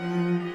Mm-hmm.